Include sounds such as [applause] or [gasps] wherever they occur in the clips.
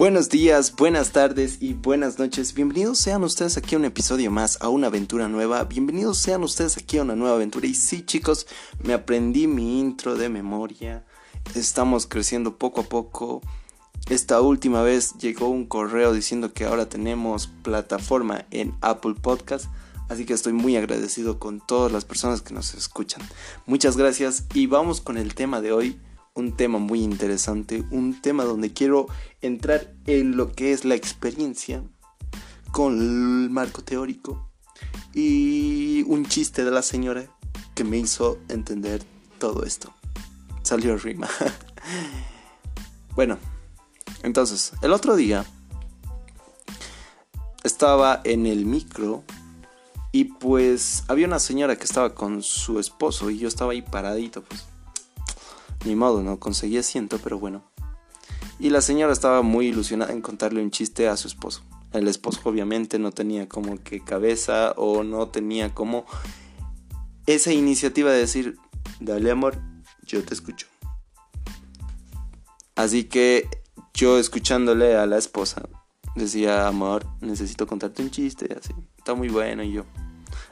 Buenos días, buenas tardes y buenas noches. Bienvenidos sean ustedes aquí a un episodio más, a una aventura nueva. Bienvenidos sean ustedes aquí a una nueva aventura. Y sí, chicos, me aprendí mi intro de memoria. Estamos creciendo poco a poco. Esta última vez llegó un correo diciendo que ahora tenemos plataforma en Apple Podcast. Así que estoy muy agradecido con todas las personas que nos escuchan. Muchas gracias y vamos con el tema de hoy un tema muy interesante, un tema donde quiero entrar en lo que es la experiencia con el marco teórico y un chiste de la señora que me hizo entender todo esto. Salió rima. [laughs] bueno, entonces, el otro día estaba en el micro y pues había una señora que estaba con su esposo y yo estaba ahí paradito, pues ni modo, no conseguí asiento, pero bueno. Y la señora estaba muy ilusionada en contarle un chiste a su esposo. El esposo obviamente no tenía como que cabeza o no tenía como esa iniciativa de decir, dale amor, yo te escucho. Así que yo escuchándole a la esposa, decía, amor, necesito contarte un chiste, así, está muy bueno y yo.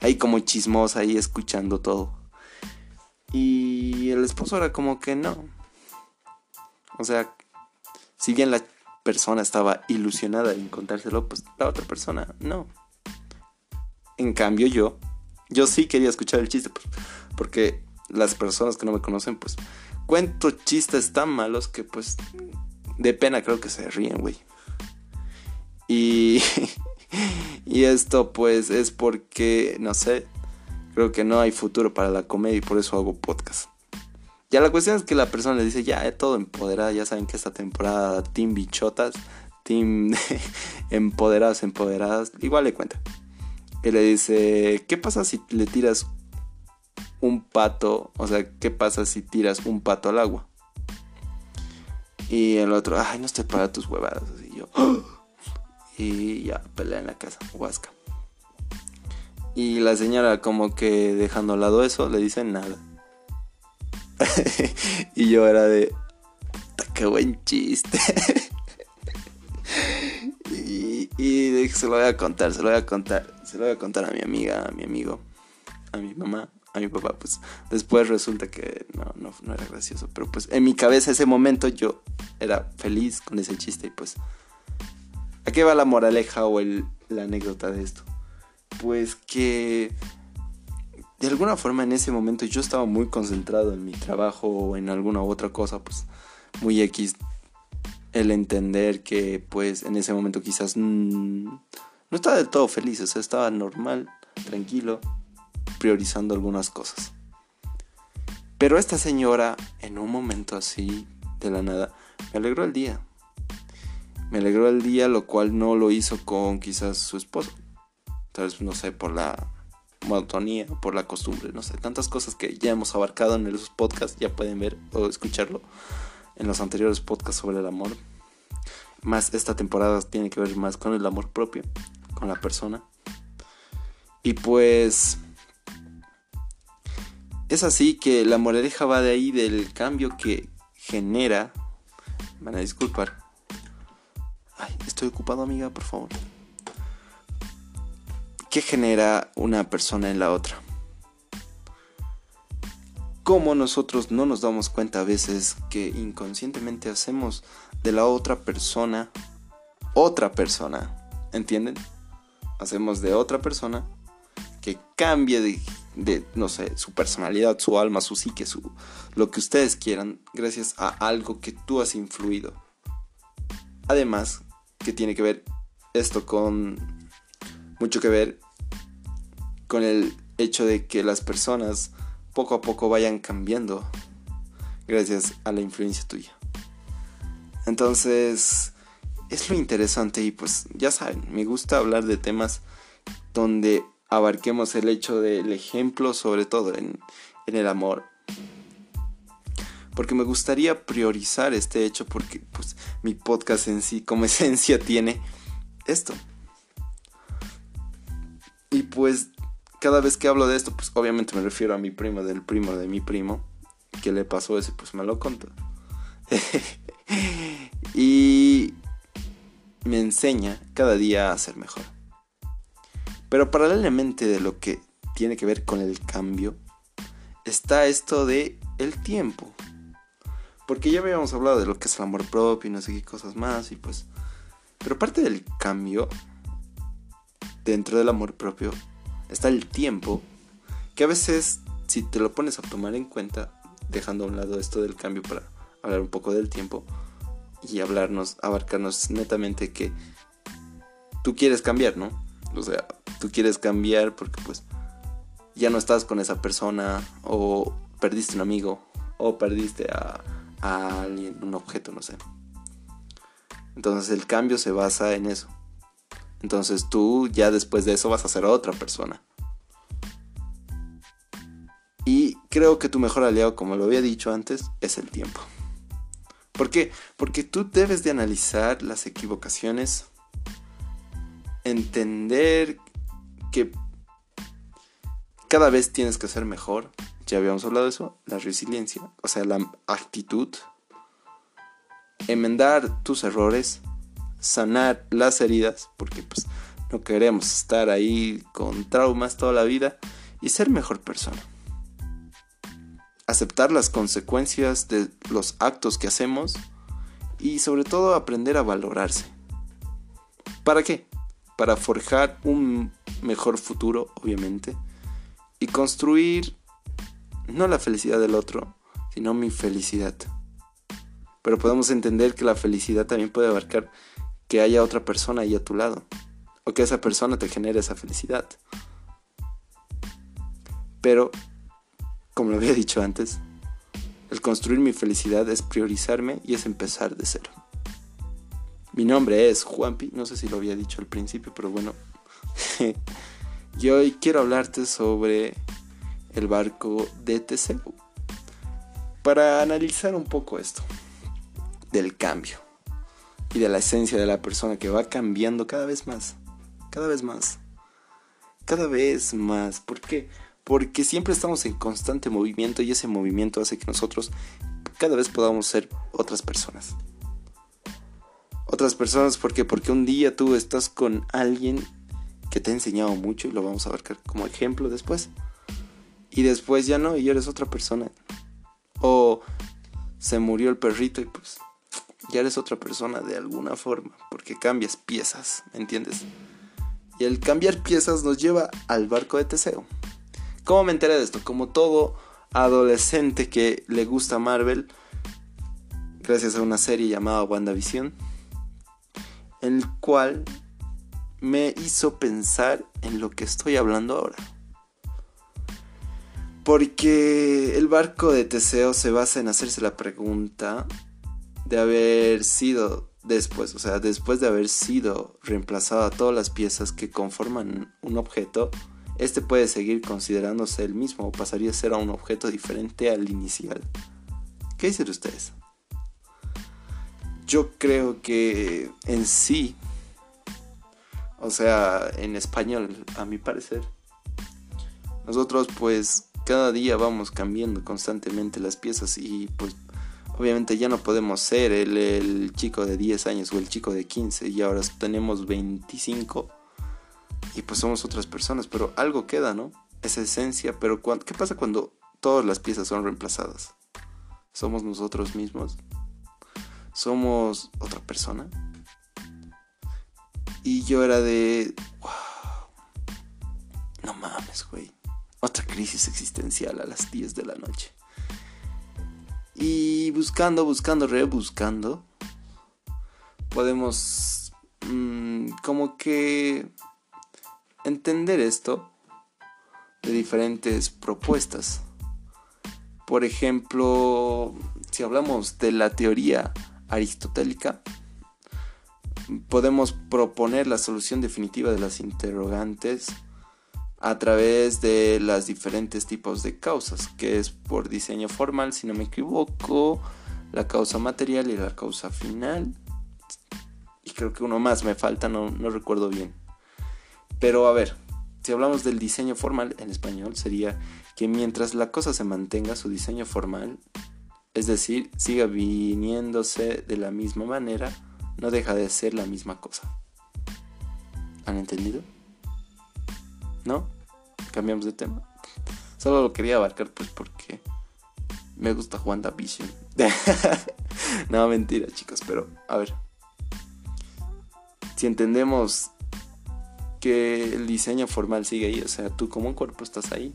Ahí como chismosa, ahí escuchando todo. Y el esposo era como que no. O sea, si bien la persona estaba ilusionada en contárselo, pues la otra persona no. En cambio yo, yo sí quería escuchar el chiste, pues, porque las personas que no me conocen, pues cuento chistes tan malos que pues de pena creo que se ríen, güey. Y, [laughs] y esto pues es porque, no sé, Creo que no hay futuro para la comedia y por eso hago podcast. Ya la cuestión es que la persona le dice, ya, es todo empoderada, ya saben que esta temporada, team bichotas, team [laughs] empoderadas, empoderadas, igual le cuenta. Y le dice, ¿qué pasa si le tiras un pato? O sea, ¿qué pasa si tiras un pato al agua? Y el otro, ay, no estoy para tus huevadas. Así yo, [gasps] y ya, pelea en la casa, huasca. Y la señora como que dejando al lado eso, le dice nada. [laughs] y yo era de... ¡Qué buen chiste! [laughs] y, y dije, se lo voy a contar, se lo voy a contar. Se lo voy a contar a mi amiga, a mi amigo, a mi mamá, a mi papá. Pues después resulta que no, no, no era gracioso. Pero pues en mi cabeza ese momento yo era feliz con ese chiste. Y pues... ¿A qué va la moraleja o el, la anécdota de esto? Pues que de alguna forma en ese momento yo estaba muy concentrado en mi trabajo o en alguna otra cosa, pues muy X el entender que pues en ese momento quizás no estaba del todo feliz, o sea, estaba normal, tranquilo, priorizando algunas cosas. Pero esta señora, en un momento así, de la nada, me alegró el día. Me alegró el día, lo cual no lo hizo con quizás su esposo. Entonces, no sé, por la monotonía, por la costumbre, no sé, tantas cosas que ya hemos abarcado en los podcasts, ya pueden ver o escucharlo en los anteriores podcasts sobre el amor. Más esta temporada tiene que ver más con el amor propio, con la persona. Y pues es así que la moraleja va de ahí del cambio que genera. Me van a disculpar. Ay, estoy ocupado, amiga, por favor. ¿Qué genera una persona en la otra? Cómo nosotros no nos damos cuenta a veces que inconscientemente hacemos de la otra persona otra persona, ¿entienden? Hacemos de otra persona que cambie de, no sé, su personalidad, su alma, su psique, su, lo que ustedes quieran, gracias a algo que tú has influido. Además, que tiene que ver esto con mucho que ver con el hecho de que las personas poco a poco vayan cambiando gracias a la influencia tuya. Entonces, es lo interesante y pues ya saben, me gusta hablar de temas donde abarquemos el hecho del ejemplo, sobre todo en, en el amor. Porque me gustaría priorizar este hecho porque pues mi podcast en sí como [laughs] esencia tiene esto, pues cada vez que hablo de esto, pues obviamente me refiero a mi primo del primo de mi primo, que le pasó ese, pues me lo contó. [laughs] y me enseña cada día a ser mejor. Pero paralelamente de lo que tiene que ver con el cambio, está esto de el tiempo. Porque ya habíamos hablado de lo que es el amor propio y no sé qué cosas más y pues... Pero parte del cambio, dentro del amor propio, está el tiempo, que a veces si te lo pones a tomar en cuenta, dejando a un lado esto del cambio para hablar un poco del tiempo y hablarnos, abarcarnos netamente que tú quieres cambiar, ¿no? O sea, tú quieres cambiar porque pues ya no estás con esa persona o perdiste un amigo o perdiste a, alguien, un objeto, no sé. Entonces el cambio se basa en eso. Entonces tú ya después de eso vas a ser otra persona. Y creo que tu mejor aliado, como lo había dicho antes, es el tiempo. ¿Por qué? Porque tú debes de analizar las equivocaciones, entender que cada vez tienes que ser mejor. Ya habíamos hablado de eso, la resiliencia, o sea, la actitud, enmendar tus errores, sanar las heridas, porque pues no queremos estar ahí con traumas toda la vida y ser mejor persona aceptar las consecuencias de los actos que hacemos y sobre todo aprender a valorarse. ¿Para qué? Para forjar un mejor futuro, obviamente, y construir no la felicidad del otro, sino mi felicidad. Pero podemos entender que la felicidad también puede abarcar que haya otra persona ahí a tu lado, o que esa persona te genere esa felicidad. Pero como lo había dicho antes, el construir mi felicidad es priorizarme y es empezar de cero. Mi nombre es Juanpi, no sé si lo había dicho al principio, pero bueno. [laughs] y hoy quiero hablarte sobre el barco de Teseo. Para analizar un poco esto del cambio y de la esencia de la persona que va cambiando cada vez más, cada vez más, cada vez más. ¿Por qué? porque siempre estamos en constante movimiento y ese movimiento hace que nosotros cada vez podamos ser otras personas. Otras personas porque porque un día tú estás con alguien que te ha enseñado mucho y lo vamos a ver como ejemplo después. Y después ya no y eres otra persona. O se murió el perrito y pues ya eres otra persona de alguna forma porque cambias piezas, ¿me entiendes? Y el cambiar piezas nos lleva al barco de Teseo. ¿Cómo me enteré de esto? Como todo adolescente que le gusta Marvel, gracias a una serie llamada WandaVision, el cual me hizo pensar en lo que estoy hablando ahora. Porque el barco de Teseo se basa en hacerse la pregunta de haber sido después, o sea, después de haber sido reemplazado a todas las piezas que conforman un objeto, este puede seguir considerándose el mismo o pasaría a ser a un objeto diferente al inicial. ¿Qué dicen ustedes? Yo creo que en sí, o sea, en español, a mi parecer, nosotros pues cada día vamos cambiando constantemente las piezas y pues obviamente ya no podemos ser el, el, chico de 10 años o el chico de 15 y ahora tenemos 25 y pues somos otras personas, pero algo queda, ¿no? Esa esencia, pero ¿qué pasa cuando todas las piezas son reemplazadas? ¿Somos nosotros mismos? ¿Somos otra persona? Y yo era de... ¡Wow! No mames, güey. Otra crisis existencial a las 10 de la noche. Buscando, buscando, rebuscando, podemos mmm, como que entender esto de diferentes propuestas. Por ejemplo, si hablamos de la teoría aristotélica, podemos proponer la solución definitiva de las interrogantes a través de las diferentes tipos de causas, que es por diseño formal, si no me equivoco, la causa material y la causa final. Y creo que uno más me falta, no, no recuerdo bien. Pero a ver, si hablamos del diseño formal en español, sería que mientras la cosa se mantenga su diseño formal, es decir, siga viniéndose de la misma manera, no deja de ser la misma cosa. ¿Han entendido? ¿No? Cambiamos de tema. Solo lo quería abarcar pues porque me gusta WandaVision. [laughs] no, mentira chicos, pero a ver. Si entendemos que el diseño formal sigue ahí, o sea, tú como un cuerpo estás ahí,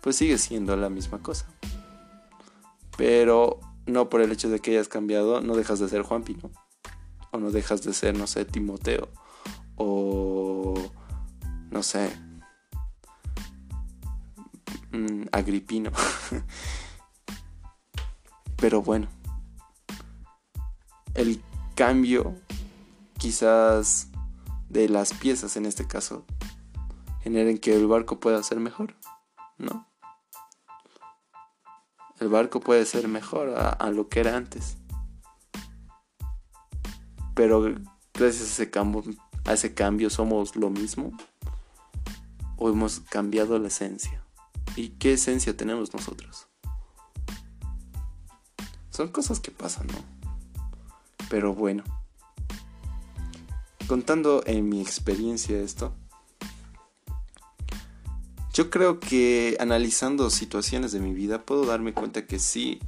pues sigue siendo la misma cosa. Pero no por el hecho de que hayas cambiado, no dejas de ser Juanpi, ¿no? O no dejas de ser, no sé, Timoteo. O, no sé, mm, Agripino. [laughs] Pero bueno, el cambio quizás de las piezas en este caso generen que el barco pueda ser mejor, ¿no? El barco puede ser mejor a, lo que era antes. Pero gracias a ese, cambio, a ese cambio somos lo mismo o hemos cambiado la esencia. ¿Y qué esencia tenemos nosotros? Son cosas que pasan, ¿no? Pero bueno. Contando en mi experiencia esto, yo creo que analizando situaciones de mi vida puedo darme cuenta que sí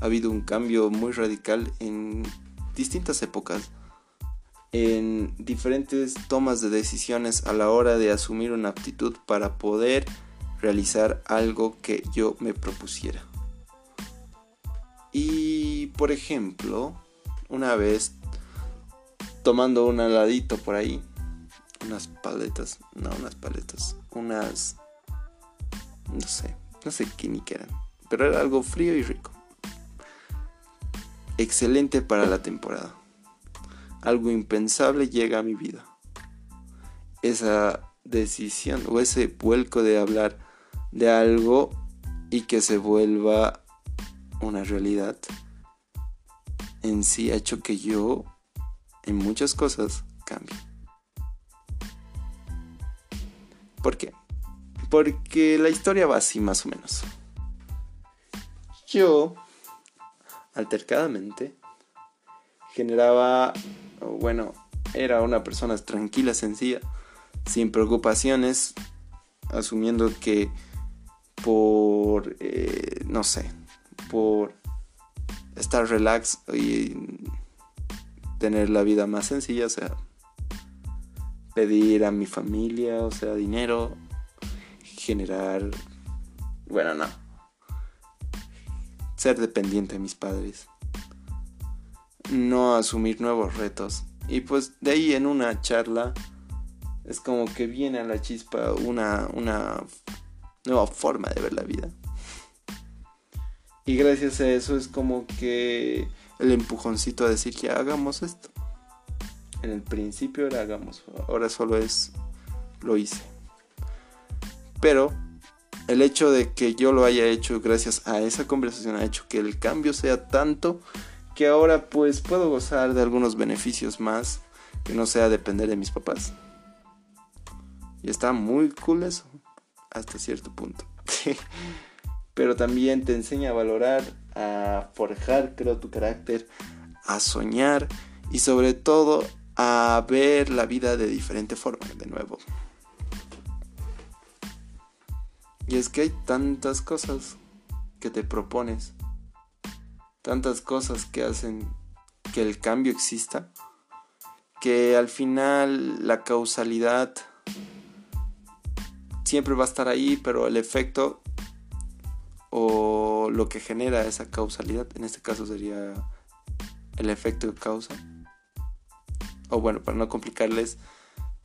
ha habido un cambio muy radical en distintas épocas, en diferentes tomas de decisiones a la hora de asumir una aptitud para poder realizar algo que yo me propusiera. Y por ejemplo, una vez tomando un heladito por ahí, unas paletas, no unas paletas, unas no sé, no sé qué ni qué eran. Pero era algo frío y rico. Excelente para la temporada. Algo impensable llega a mi vida. Esa decisión o ese vuelco de hablar de algo y que se vuelva una realidad en sí ha hecho que yo en muchas cosas cambie. ¿Por qué? Porque la historia va así más o menos. Yo, altercadamente, generaba, bueno, era una persona tranquila, sencilla, sin preocupaciones, asumiendo que por, eh, no sé, por estar relax y tener la vida más sencilla, o sea, pedir a mi familia, o sea, dinero, generar, bueno, no, ser dependiente de mis padres, no asumir nuevos retos. Y pues de ahí en una charla es como que viene a la chispa una, una nueva forma de ver la vida. Y gracias a eso es como que el empujoncito a decir que hagamos esto. En el principio era hagamos, ahora solo es lo hice. Pero el hecho de que yo lo haya hecho gracias a esa conversación ha hecho que el cambio sea tanto que ahora pues puedo gozar de algunos beneficios más que no sea depender de mis papás. Y está muy cool eso, hasta cierto punto. [laughs] Pero también te enseña a valorar, a forjar, creo, tu carácter, a soñar y sobre todo a ver la vida de diferente forma, de nuevo. Y es que hay tantas cosas que te propones, tantas cosas que hacen que el cambio exista, que al final la causalidad siempre va a estar ahí, pero el efecto o lo que genera esa causalidad, en este caso sería el efecto de causa. O bueno, para no complicarles,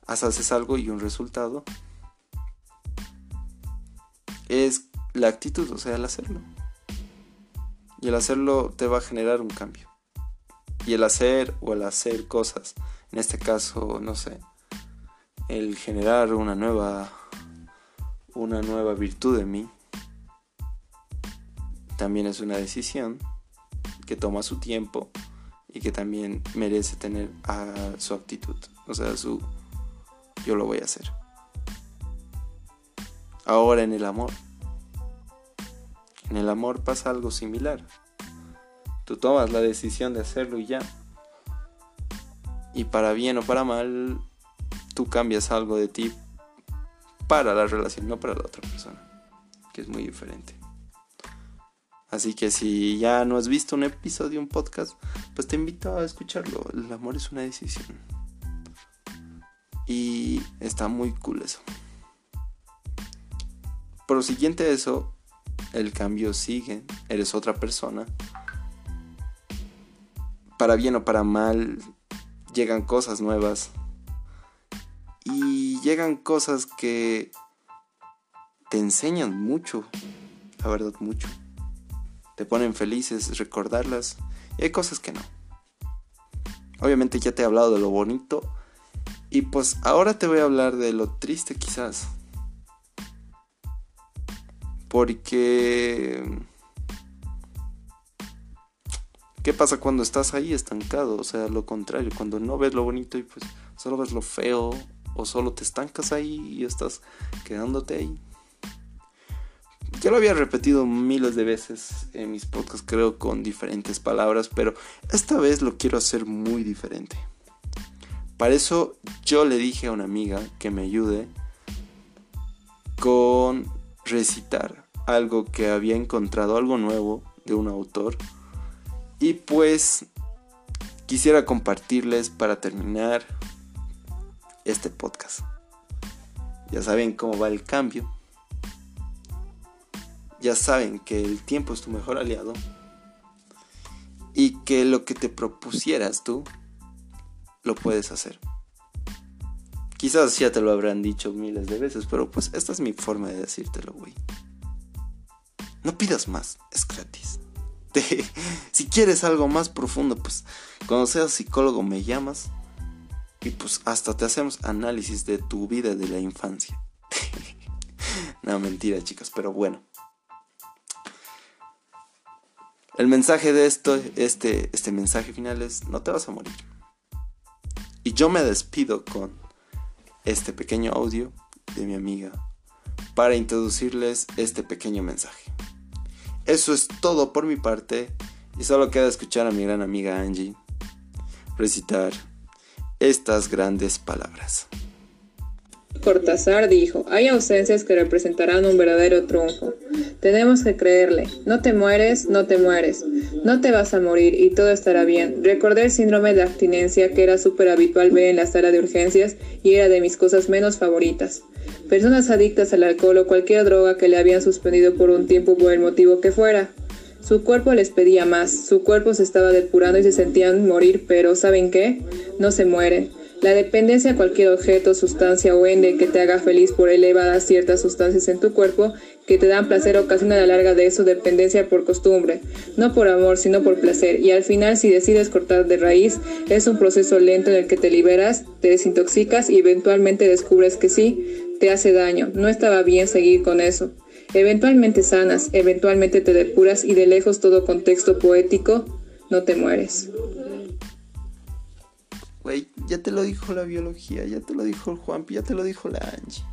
haces algo y un resultado es la actitud, o sea, el hacerlo. Y el hacerlo te va a generar un cambio. Y el hacer o el hacer cosas, en este caso, no sé, el generar una nueva una nueva virtud en mí también es una decisión que toma su tiempo y que también merece tener a su actitud, o sea, su yo lo voy a hacer. Ahora en el amor. En el amor pasa algo similar. Tú tomas la decisión de hacerlo y ya. Y para bien o para mal, tú cambias algo de ti para la relación, no para la otra persona, que es muy diferente. Así que si ya no has visto un episodio, un podcast, pues te invito a escucharlo. El amor es una decisión. Y está muy cool eso. Por lo siguiente a eso, el cambio sigue. Eres otra persona. Para bien o para mal, llegan cosas nuevas. Llegan cosas que te enseñan mucho. La verdad, mucho. Te ponen felices recordarlas. Y hay cosas que no. Obviamente ya te he hablado de lo bonito. Y pues ahora te voy a hablar de lo triste quizás. Porque... ¿Qué pasa cuando estás ahí estancado? O sea, lo contrario, cuando no ves lo bonito y pues solo ves lo feo o solo te estancas ahí y estás quedándote ahí. Ya lo había repetido miles de veces en mis podcasts, creo, con diferentes palabras, pero esta vez lo quiero hacer muy diferente. Para eso yo le dije a una amiga que me ayude con recitar algo que había encontrado, algo nuevo de un autor y pues quisiera compartirles para terminar este podcast. Ya saben cómo va el cambio. Ya saben que el tiempo es tu mejor aliado. Y que lo que te propusieras tú, lo puedes hacer. Quizás ya te lo habrán dicho miles de veces, pero pues esta es mi forma de decírtelo, güey. No pidas más, es gratis. [laughs] si quieres algo más profundo, pues cuando seas psicólogo me llamas y pues hasta te hacemos análisis de tu vida de la infancia. [laughs] no, mentira, chicos, pero bueno. El mensaje de esto, este, este mensaje final es, no te vas a morir. Y yo me despido con este pequeño audio de mi amiga para introducirles este pequeño mensaje. Eso es todo por mi parte y solo queda escuchar a mi gran amiga Angie recitar estas grandes palabras. Cortázar dijo, hay ausencias que representarán un verdadero triunfo. Tenemos que creerle. No te mueres, no te mueres. No te vas a morir y todo estará bien. Recordé el síndrome de abstinencia que era súper habitual ver en la sala de urgencias y era de mis cosas menos favoritas. Personas adictas al alcohol o cualquier droga que le habían suspendido por un tiempo por el motivo que fuera. Su cuerpo les pedía más, su cuerpo se estaba depurando y se sentían morir, pero ¿saben qué? No se mueren. La dependencia a cualquier objeto, sustancia o ende que te haga feliz por elevadas ciertas sustancias en tu cuerpo que te dan placer ocasiona la larga de eso dependencia por costumbre, no por amor, sino por placer. Y al final, si decides cortar de raíz, es un proceso lento en el que te liberas, te desintoxicas y eventualmente descubres que sí, te hace daño. No estaba bien seguir con eso. Eventualmente sanas, eventualmente te depuras y de lejos todo contexto poético, no te mueres. Güey, ya te lo dijo la biología, ya te lo dijo el Juanpi, ya te lo dijo la Angie.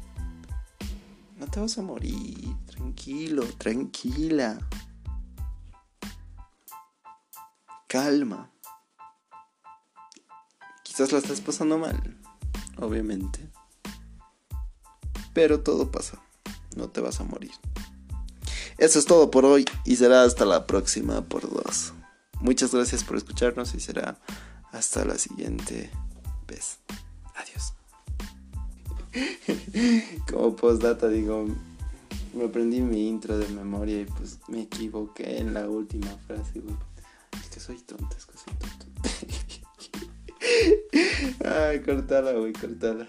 No te vas a morir, tranquilo, tranquila. Calma. Quizás la estás pasando mal, obviamente. Pero todo pasa, no te vas a morir. Eso es todo por hoy y será hasta la próxima por dos. Muchas gracias por escucharnos y será hasta la siguiente vez. Adiós. [laughs] Como postdata digo, me aprendí mi intro de memoria y pues me equivoqué en la última frase, Es que soy tonto, es que soy tonto. [laughs] Ay, cortala, güey, cortala.